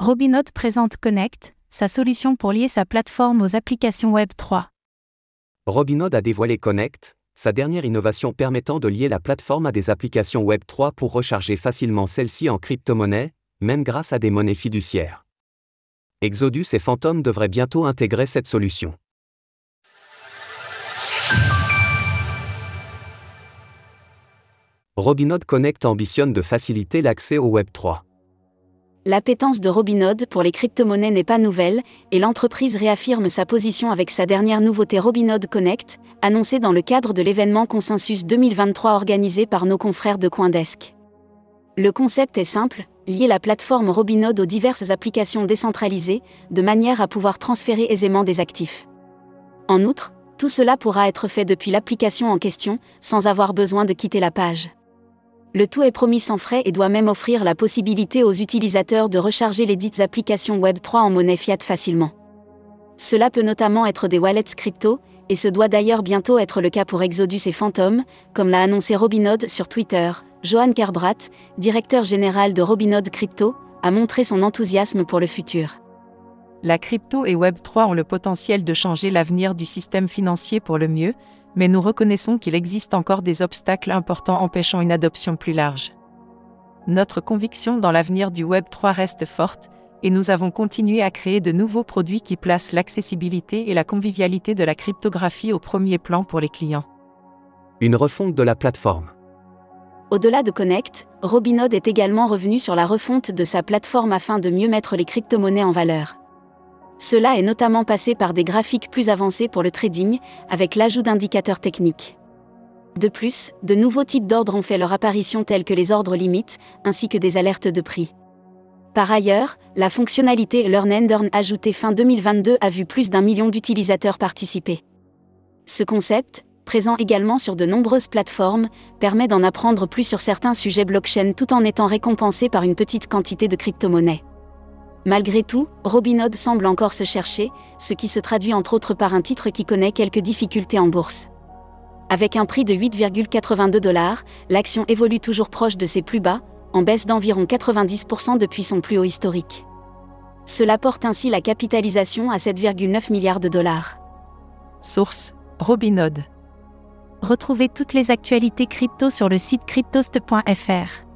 Robinhood présente Connect, sa solution pour lier sa plateforme aux applications Web 3. Robinhood a dévoilé Connect, sa dernière innovation permettant de lier la plateforme à des applications Web 3 pour recharger facilement celle-ci en crypto-monnaie, même grâce à des monnaies fiduciaires. Exodus et Phantom devraient bientôt intégrer cette solution. Robinhood Connect ambitionne de faciliter l'accès au Web 3. L'appétence de Robinhood pour les crypto-monnaies n'est pas nouvelle, et l'entreprise réaffirme sa position avec sa dernière nouveauté Robinhood Connect, annoncée dans le cadre de l'événement Consensus 2023 organisé par nos confrères de Coindesk. Le concept est simple, lier la plateforme Robinhood aux diverses applications décentralisées, de manière à pouvoir transférer aisément des actifs. En outre, tout cela pourra être fait depuis l'application en question, sans avoir besoin de quitter la page. Le tout est promis sans frais et doit même offrir la possibilité aux utilisateurs de recharger les dites applications Web3 en monnaie fiat facilement. Cela peut notamment être des wallets crypto, et ce doit d'ailleurs bientôt être le cas pour Exodus et Phantom, comme l'a annoncé Robinhood sur Twitter. Johan Kerbrat, directeur général de Robinhood Crypto, a montré son enthousiasme pour le futur. La crypto et Web3 ont le potentiel de changer l'avenir du système financier pour le mieux, mais nous reconnaissons qu'il existe encore des obstacles importants empêchant une adoption plus large. Notre conviction dans l'avenir du Web 3 reste forte, et nous avons continué à créer de nouveaux produits qui placent l'accessibilité et la convivialité de la cryptographie au premier plan pour les clients. Une refonte de la plateforme. Au-delà de Connect, Robinhood est également revenu sur la refonte de sa plateforme afin de mieux mettre les crypto-monnaies en valeur. Cela est notamment passé par des graphiques plus avancés pour le trading, avec l'ajout d'indicateurs techniques. De plus, de nouveaux types d'ordres ont fait leur apparition tels que les ordres limites, ainsi que des alertes de prix. Par ailleurs, la fonctionnalité Learn and Earn ajoutée fin 2022 a vu plus d'un million d'utilisateurs participer. Ce concept, présent également sur de nombreuses plateformes, permet d'en apprendre plus sur certains sujets blockchain tout en étant récompensé par une petite quantité de crypto-monnaies. Malgré tout, Robinhood semble encore se chercher, ce qui se traduit entre autres par un titre qui connaît quelques difficultés en bourse. Avec un prix de 8,82 dollars, l'action évolue toujours proche de ses plus bas, en baisse d'environ 90% depuis son plus haut historique. Cela porte ainsi la capitalisation à 7,9 milliards de dollars. Source Robinhood. Retrouvez toutes les actualités crypto sur le site cryptost.fr.